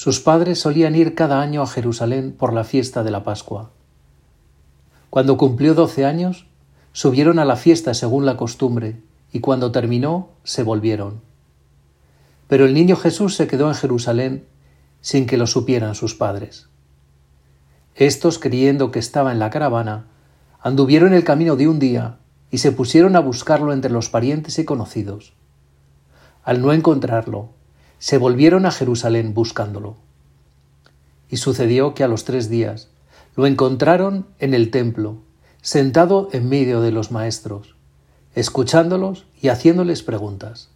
Sus padres solían ir cada año a Jerusalén por la fiesta de la Pascua. Cuando cumplió doce años, subieron a la fiesta según la costumbre, y cuando terminó, se volvieron. Pero el niño Jesús se quedó en Jerusalén sin que lo supieran sus padres. Estos, creyendo que estaba en la caravana, anduvieron el camino de un día y se pusieron a buscarlo entre los parientes y conocidos. Al no encontrarlo, se volvieron a Jerusalén buscándolo. Y sucedió que a los tres días lo encontraron en el templo, sentado en medio de los maestros, escuchándolos y haciéndoles preguntas.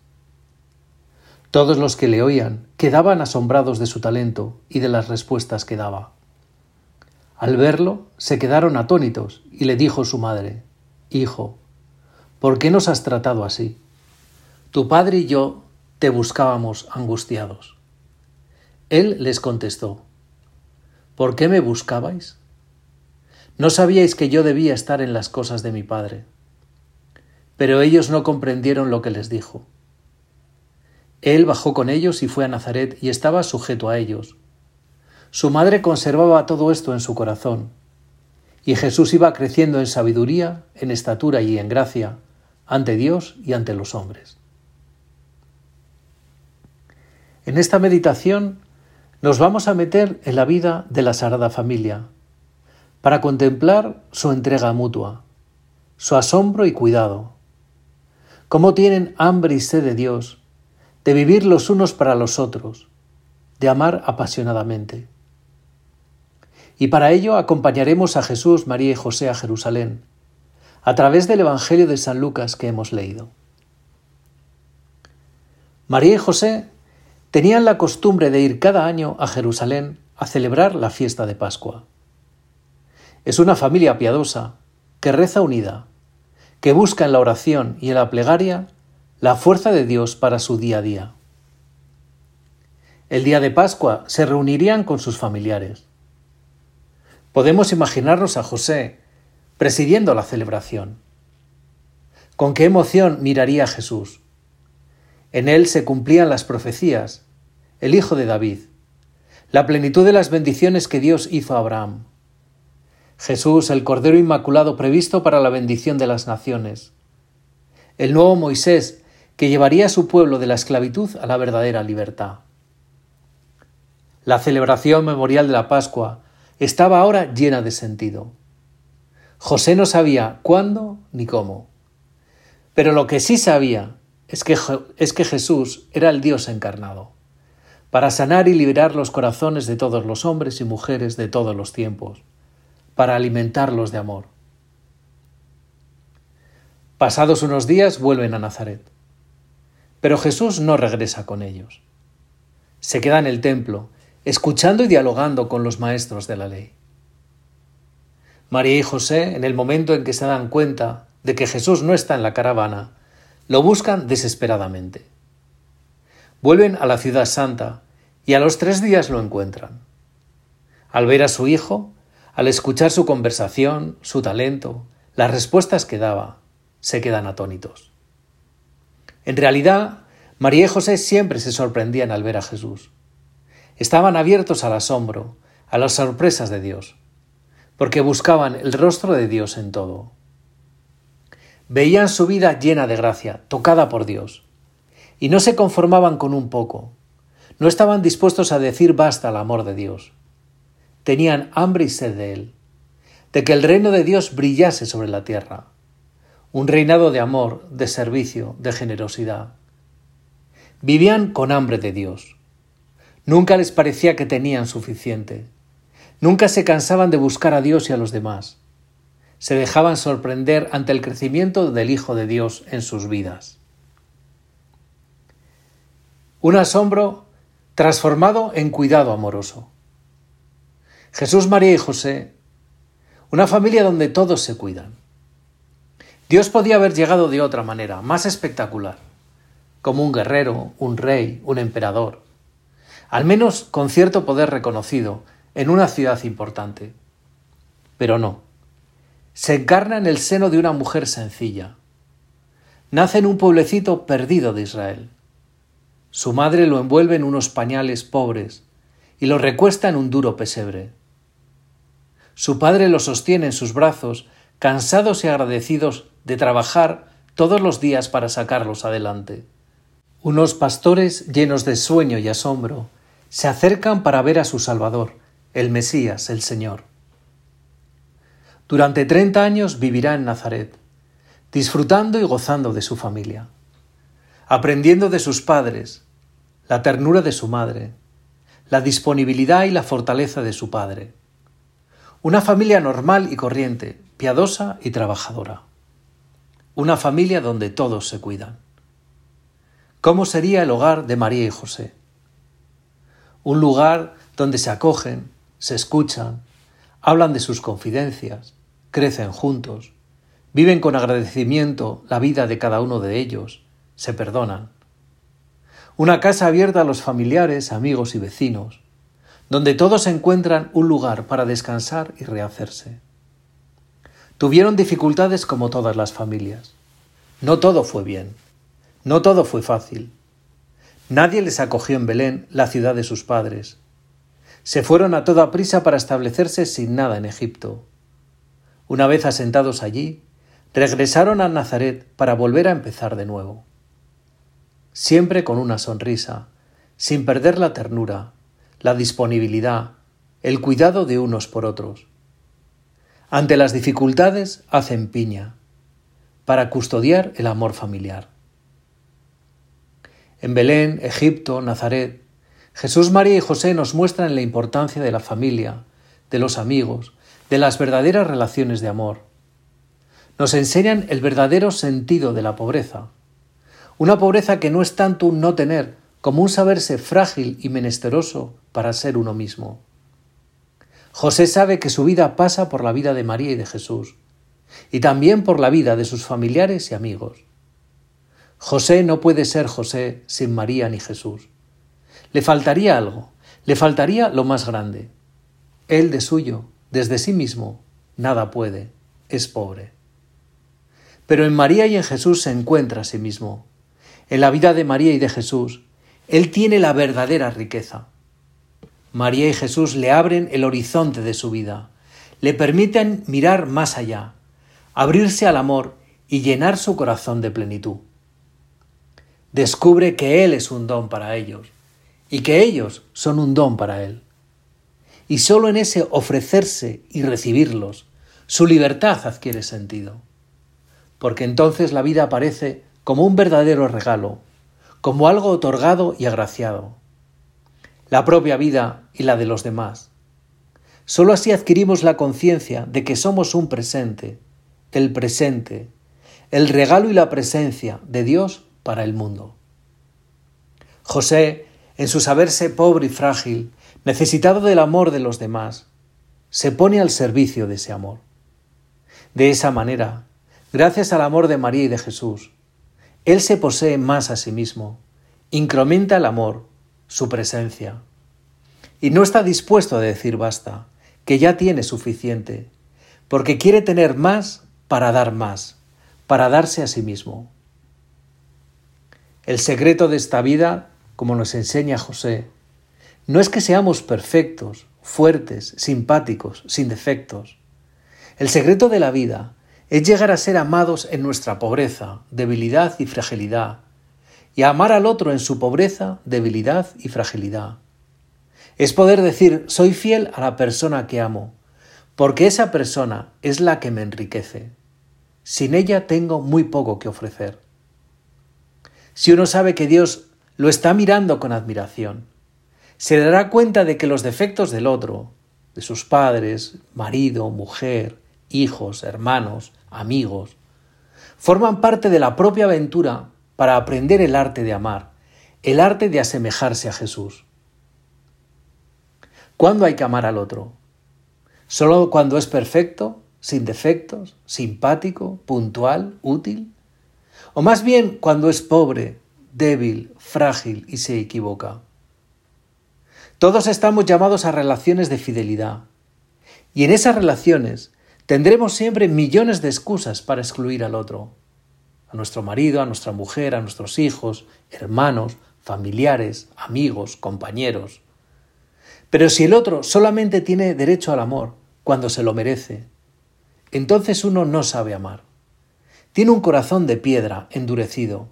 Todos los que le oían quedaban asombrados de su talento y de las respuestas que daba. Al verlo, se quedaron atónitos y le dijo su madre, Hijo, ¿por qué nos has tratado así? Tu padre y yo te buscábamos angustiados. Él les contestó, ¿por qué me buscabais? No sabíais que yo debía estar en las cosas de mi Padre. Pero ellos no comprendieron lo que les dijo. Él bajó con ellos y fue a Nazaret y estaba sujeto a ellos. Su madre conservaba todo esto en su corazón, y Jesús iba creciendo en sabiduría, en estatura y en gracia, ante Dios y ante los hombres. En esta meditación nos vamos a meter en la vida de la Sagrada Familia para contemplar su entrega mutua, su asombro y cuidado, cómo tienen hambre y sed de Dios, de vivir los unos para los otros, de amar apasionadamente. Y para ello acompañaremos a Jesús, María y José a Jerusalén, a través del Evangelio de San Lucas que hemos leído. María y José tenían la costumbre de ir cada año a Jerusalén a celebrar la fiesta de Pascua. Es una familia piadosa que reza unida, que busca en la oración y en la plegaria la fuerza de Dios para su día a día. El día de Pascua se reunirían con sus familiares. Podemos imaginarnos a José presidiendo la celebración. Con qué emoción miraría a Jesús. En él se cumplían las profecías el hijo de David, la plenitud de las bendiciones que Dios hizo a Abraham. Jesús, el Cordero Inmaculado previsto para la bendición de las naciones. El nuevo Moisés, que llevaría a su pueblo de la esclavitud a la verdadera libertad. La celebración memorial de la Pascua estaba ahora llena de sentido. José no sabía cuándo ni cómo. Pero lo que sí sabía es que, es que Jesús era el Dios encarnado para sanar y liberar los corazones de todos los hombres y mujeres de todos los tiempos, para alimentarlos de amor. Pasados unos días vuelven a Nazaret, pero Jesús no regresa con ellos. Se queda en el templo, escuchando y dialogando con los maestros de la ley. María y José, en el momento en que se dan cuenta de que Jesús no está en la caravana, lo buscan desesperadamente. Vuelven a la ciudad santa y a los tres días lo encuentran. Al ver a su hijo, al escuchar su conversación, su talento, las respuestas que daba, se quedan atónitos. En realidad, María y José siempre se sorprendían al ver a Jesús. Estaban abiertos al asombro, a las sorpresas de Dios, porque buscaban el rostro de Dios en todo. Veían su vida llena de gracia, tocada por Dios, y no se conformaban con un poco, no estaban dispuestos a decir basta al amor de Dios. Tenían hambre y sed de Él, de que el reino de Dios brillase sobre la tierra, un reinado de amor, de servicio, de generosidad. Vivían con hambre de Dios. Nunca les parecía que tenían suficiente. Nunca se cansaban de buscar a Dios y a los demás. Se dejaban sorprender ante el crecimiento del Hijo de Dios en sus vidas. Un asombro transformado en cuidado amoroso. Jesús, María y José, una familia donde todos se cuidan. Dios podía haber llegado de otra manera, más espectacular, como un guerrero, un rey, un emperador, al menos con cierto poder reconocido en una ciudad importante. Pero no, se encarna en el seno de una mujer sencilla. Nace en un pueblecito perdido de Israel. Su madre lo envuelve en unos pañales pobres y lo recuesta en un duro pesebre. Su padre lo sostiene en sus brazos, cansados y agradecidos de trabajar todos los días para sacarlos adelante. Unos pastores llenos de sueño y asombro se acercan para ver a su Salvador, el Mesías, el Señor. Durante treinta años vivirá en Nazaret, disfrutando y gozando de su familia, aprendiendo de sus padres, la ternura de su madre, la disponibilidad y la fortaleza de su padre. Una familia normal y corriente, piadosa y trabajadora. Una familia donde todos se cuidan. ¿Cómo sería el hogar de María y José? Un lugar donde se acogen, se escuchan, hablan de sus confidencias, crecen juntos, viven con agradecimiento la vida de cada uno de ellos, se perdonan. Una casa abierta a los familiares, amigos y vecinos, donde todos encuentran un lugar para descansar y rehacerse. Tuvieron dificultades como todas las familias. No todo fue bien, no todo fue fácil. Nadie les acogió en Belén, la ciudad de sus padres, se fueron a toda prisa para establecerse sin nada en Egipto. Una vez asentados allí, regresaron a Nazaret para volver a empezar de nuevo. Siempre con una sonrisa, sin perder la ternura, la disponibilidad, el cuidado de unos por otros. Ante las dificultades hacen piña, para custodiar el amor familiar. En Belén, Egipto, Nazaret, Jesús, María y José nos muestran la importancia de la familia, de los amigos, de las verdaderas relaciones de amor. Nos enseñan el verdadero sentido de la pobreza. Una pobreza que no es tanto un no tener como un saberse frágil y menesteroso para ser uno mismo. José sabe que su vida pasa por la vida de María y de Jesús, y también por la vida de sus familiares y amigos. José no puede ser José sin María ni Jesús. Le faltaría algo, le faltaría lo más grande. Él de suyo, desde sí mismo, nada puede, es pobre. Pero en María y en Jesús se encuentra a sí mismo. En la vida de María y de Jesús, Él tiene la verdadera riqueza. María y Jesús le abren el horizonte de su vida, le permiten mirar más allá, abrirse al amor y llenar su corazón de plenitud. Descubre que Él es un don para ellos, y que ellos son un don para Él. Y sólo en ese ofrecerse y recibirlos, su libertad adquiere sentido. Porque entonces la vida aparece como un verdadero regalo, como algo otorgado y agraciado. La propia vida y la de los demás. Sólo así adquirimos la conciencia de que somos un presente, el presente, el regalo y la presencia de Dios para el mundo. José en su saberse pobre y frágil, necesitado del amor de los demás, se pone al servicio de ese amor. De esa manera, gracias al amor de María y de Jesús, Él se posee más a sí mismo, incrementa el amor, su presencia, y no está dispuesto a decir basta, que ya tiene suficiente, porque quiere tener más para dar más, para darse a sí mismo. El secreto de esta vida como nos enseña José, no es que seamos perfectos, fuertes, simpáticos, sin defectos. El secreto de la vida es llegar a ser amados en nuestra pobreza, debilidad y fragilidad, y a amar al otro en su pobreza, debilidad y fragilidad. Es poder decir, soy fiel a la persona que amo, porque esa persona es la que me enriquece. Sin ella tengo muy poco que ofrecer. Si uno sabe que Dios lo está mirando con admiración. Se dará cuenta de que los defectos del otro, de sus padres, marido, mujer, hijos, hermanos, amigos, forman parte de la propia aventura para aprender el arte de amar, el arte de asemejarse a Jesús. ¿Cuándo hay que amar al otro? solo cuando es perfecto, sin defectos, simpático, puntual, útil, o más bien cuando es pobre, débil, frágil y se equivoca. Todos estamos llamados a relaciones de fidelidad, y en esas relaciones tendremos siempre millones de excusas para excluir al otro, a nuestro marido, a nuestra mujer, a nuestros hijos, hermanos, familiares, amigos, compañeros. Pero si el otro solamente tiene derecho al amor cuando se lo merece, entonces uno no sabe amar. Tiene un corazón de piedra, endurecido.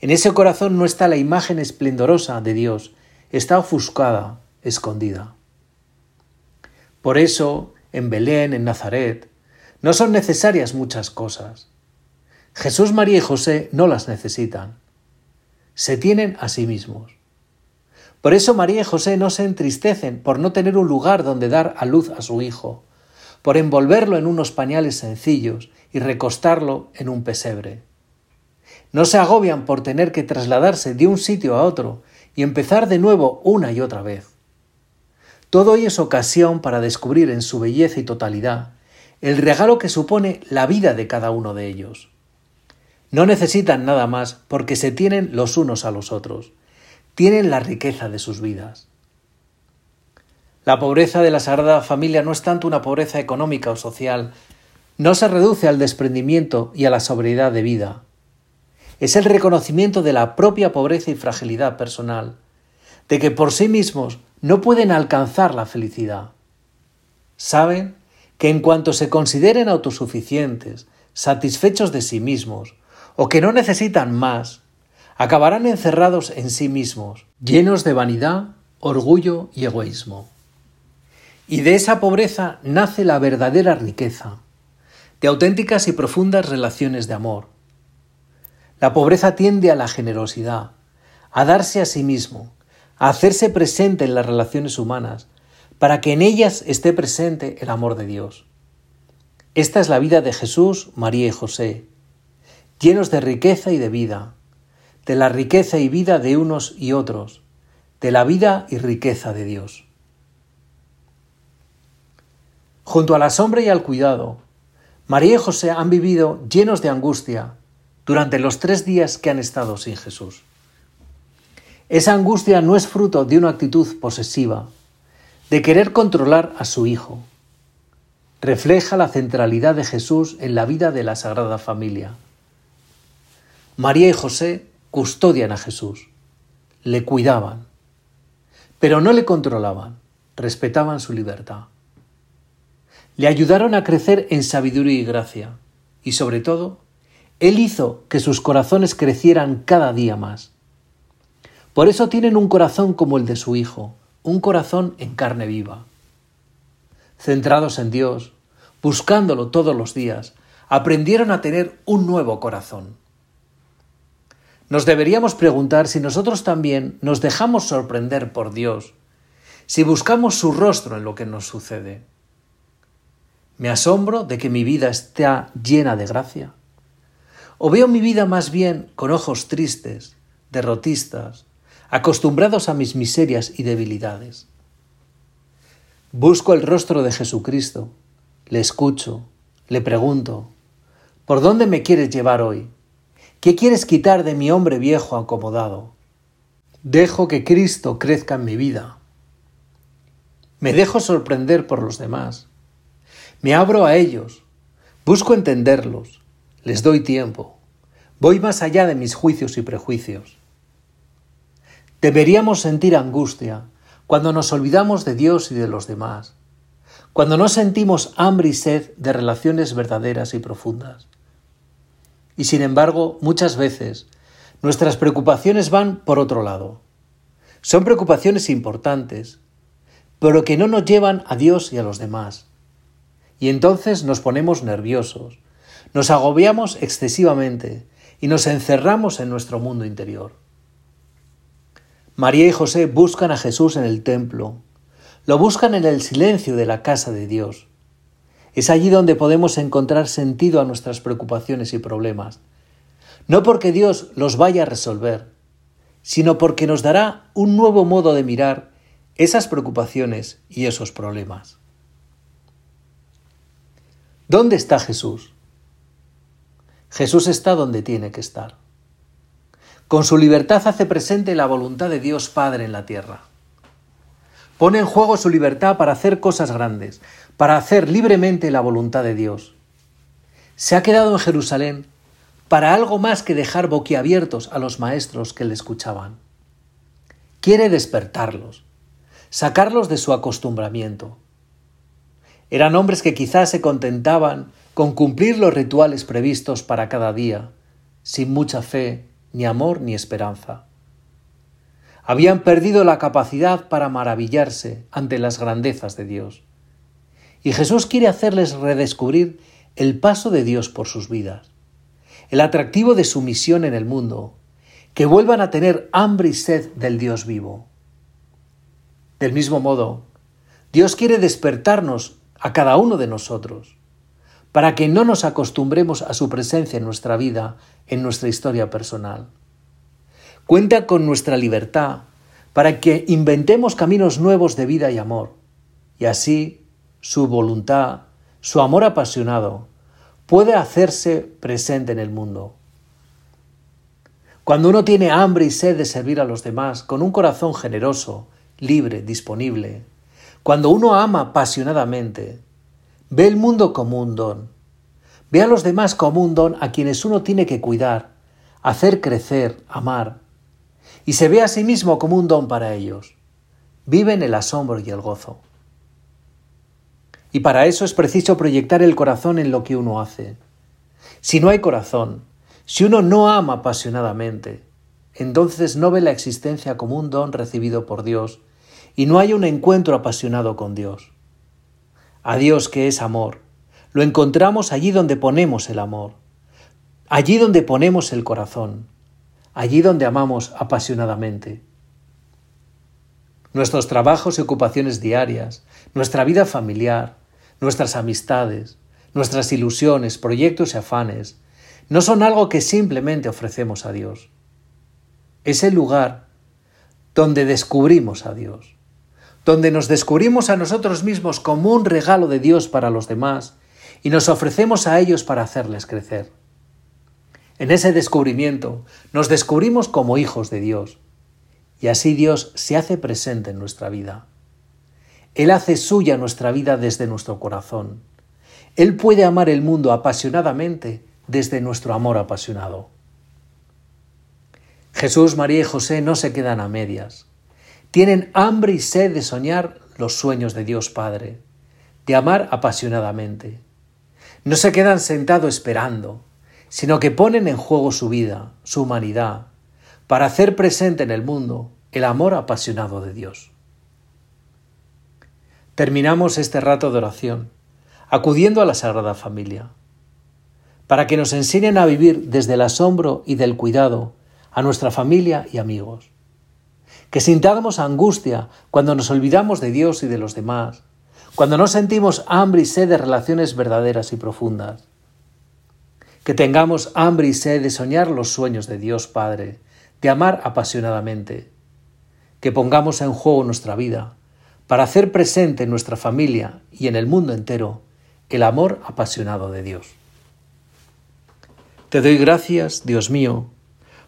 En ese corazón no está la imagen esplendorosa de Dios, está ofuscada, escondida. Por eso, en Belén, en Nazaret, no son necesarias muchas cosas. Jesús, María y José no las necesitan se tienen a sí mismos. Por eso María y José no se entristecen por no tener un lugar donde dar a luz a su hijo, por envolverlo en unos pañales sencillos y recostarlo en un pesebre. No se agobian por tener que trasladarse de un sitio a otro y empezar de nuevo una y otra vez. Todo ello es ocasión para descubrir en su belleza y totalidad el regalo que supone la vida de cada uno de ellos. No necesitan nada más porque se tienen los unos a los otros. Tienen la riqueza de sus vidas. La pobreza de la Sagrada Familia no es tanto una pobreza económica o social, no se reduce al desprendimiento y a la sobriedad de vida. Es el reconocimiento de la propia pobreza y fragilidad personal, de que por sí mismos no pueden alcanzar la felicidad. Saben que en cuanto se consideren autosuficientes, satisfechos de sí mismos, o que no necesitan más, acabarán encerrados en sí mismos, llenos de vanidad, orgullo y egoísmo. Y de esa pobreza nace la verdadera riqueza, de auténticas y profundas relaciones de amor. La pobreza tiende a la generosidad, a darse a sí mismo, a hacerse presente en las relaciones humanas, para que en ellas esté presente el amor de Dios. Esta es la vida de Jesús, María y José, llenos de riqueza y de vida, de la riqueza y vida de unos y otros, de la vida y riqueza de Dios. Junto a la sombra y al cuidado, María y José han vivido llenos de angustia durante los tres días que han estado sin Jesús. Esa angustia no es fruto de una actitud posesiva, de querer controlar a su hijo. Refleja la centralidad de Jesús en la vida de la Sagrada Familia María y José custodian a Jesús, le cuidaban, pero no le controlaban, respetaban su libertad. Le ayudaron a crecer en sabiduría y gracia, y sobre todo, Él hizo que sus corazones crecieran cada día más. Por eso tienen un corazón como el de su Hijo, un corazón en carne viva. Centrados en Dios, buscándolo todos los días, aprendieron a tener un nuevo corazón nos deberíamos preguntar si nosotros también nos dejamos sorprender por Dios, si buscamos su rostro en lo que nos sucede. ¿Me asombro de que mi vida esté llena de gracia? ¿O veo mi vida más bien con ojos tristes, derrotistas, acostumbrados a mis miserias y debilidades? Busco el rostro de Jesucristo, le escucho, le pregunto, ¿por dónde me quieres llevar hoy? ¿Qué quieres quitar de mi hombre viejo acomodado? Dejo que Cristo crezca en mi vida. Me dejo sorprender por los demás. Me abro a ellos. Busco entenderlos. Les doy tiempo. Voy más allá de mis juicios y prejuicios. Deberíamos sentir angustia cuando nos olvidamos de Dios y de los demás, cuando no sentimos hambre y sed de relaciones verdaderas y profundas. Y sin embargo, muchas veces nuestras preocupaciones van por otro lado. Son preocupaciones importantes, pero que no nos llevan a Dios y a los demás. Y entonces nos ponemos nerviosos, nos agobiamos excesivamente y nos encerramos en nuestro mundo interior. María y José buscan a Jesús en el templo, lo buscan en el silencio de la casa de Dios. Es allí donde podemos encontrar sentido a nuestras preocupaciones y problemas. No porque Dios los vaya a resolver, sino porque nos dará un nuevo modo de mirar esas preocupaciones y esos problemas. ¿Dónde está Jesús? Jesús está donde tiene que estar. Con su libertad hace presente la voluntad de Dios Padre en la tierra. Pone en juego su libertad para hacer cosas grandes, para hacer libremente la voluntad de Dios. Se ha quedado en Jerusalén para algo más que dejar boquiabiertos a los maestros que le escuchaban. Quiere despertarlos, sacarlos de su acostumbramiento. Eran hombres que quizás se contentaban con cumplir los rituales previstos para cada día, sin mucha fe, ni amor, ni esperanza. Habían perdido la capacidad para maravillarse ante las grandezas de Dios. Y Jesús quiere hacerles redescubrir el paso de Dios por sus vidas el atractivo de su misión en el mundo, que vuelvan a tener hambre y sed del Dios vivo. Del mismo modo, Dios quiere despertarnos a cada uno de nosotros, para que no nos acostumbremos a su presencia en nuestra vida, en nuestra historia personal. Cuenta con nuestra libertad para que inventemos caminos nuevos de vida y amor, y así su voluntad, su amor apasionado, puede hacerse presente en el mundo. Cuando uno tiene hambre y sed de servir a los demás con un corazón generoso, libre, disponible, cuando uno ama apasionadamente, ve el mundo como un don, ve a los demás como un don a quienes uno tiene que cuidar, hacer crecer, amar, y se ve a sí mismo como un don para ellos, vive en el asombro y el gozo. Y para eso es preciso proyectar el corazón en lo que uno hace. Si no hay corazón, si uno no ama apasionadamente, entonces no ve la existencia como un don recibido por Dios y no hay un encuentro apasionado con Dios. A Dios que es amor, lo encontramos allí donde ponemos el amor, allí donde ponemos el corazón, allí donde amamos apasionadamente. Nuestros trabajos y ocupaciones diarias, nuestra vida familiar, nuestras amistades, nuestras ilusiones, proyectos y afanes, no son algo que simplemente ofrecemos a Dios. Es el lugar donde descubrimos a Dios, donde nos descubrimos a nosotros mismos como un regalo de Dios para los demás y nos ofrecemos a ellos para hacerles crecer. En ese descubrimiento nos descubrimos como hijos de Dios y así Dios se hace presente en nuestra vida. Él hace suya nuestra vida desde nuestro corazón. Él puede amar el mundo apasionadamente desde nuestro amor apasionado. Jesús, María y José no se quedan a medias. Tienen hambre y sed de soñar los sueños de Dios Padre, de amar apasionadamente. No se quedan sentados esperando, sino que ponen en juego su vida, su humanidad, para hacer presente en el mundo el amor apasionado de Dios. Terminamos este rato de oración acudiendo a la Sagrada Familia, para que nos enseñen a vivir desde el asombro y del cuidado a nuestra familia y amigos. Que sintamos angustia cuando nos olvidamos de Dios y de los demás, cuando no sentimos hambre y sed de relaciones verdaderas y profundas. Que tengamos hambre y sed de soñar los sueños de Dios Padre, de amar apasionadamente. Que pongamos en juego nuestra vida para hacer presente en nuestra familia y en el mundo entero el amor apasionado de Dios. Te doy gracias, Dios mío,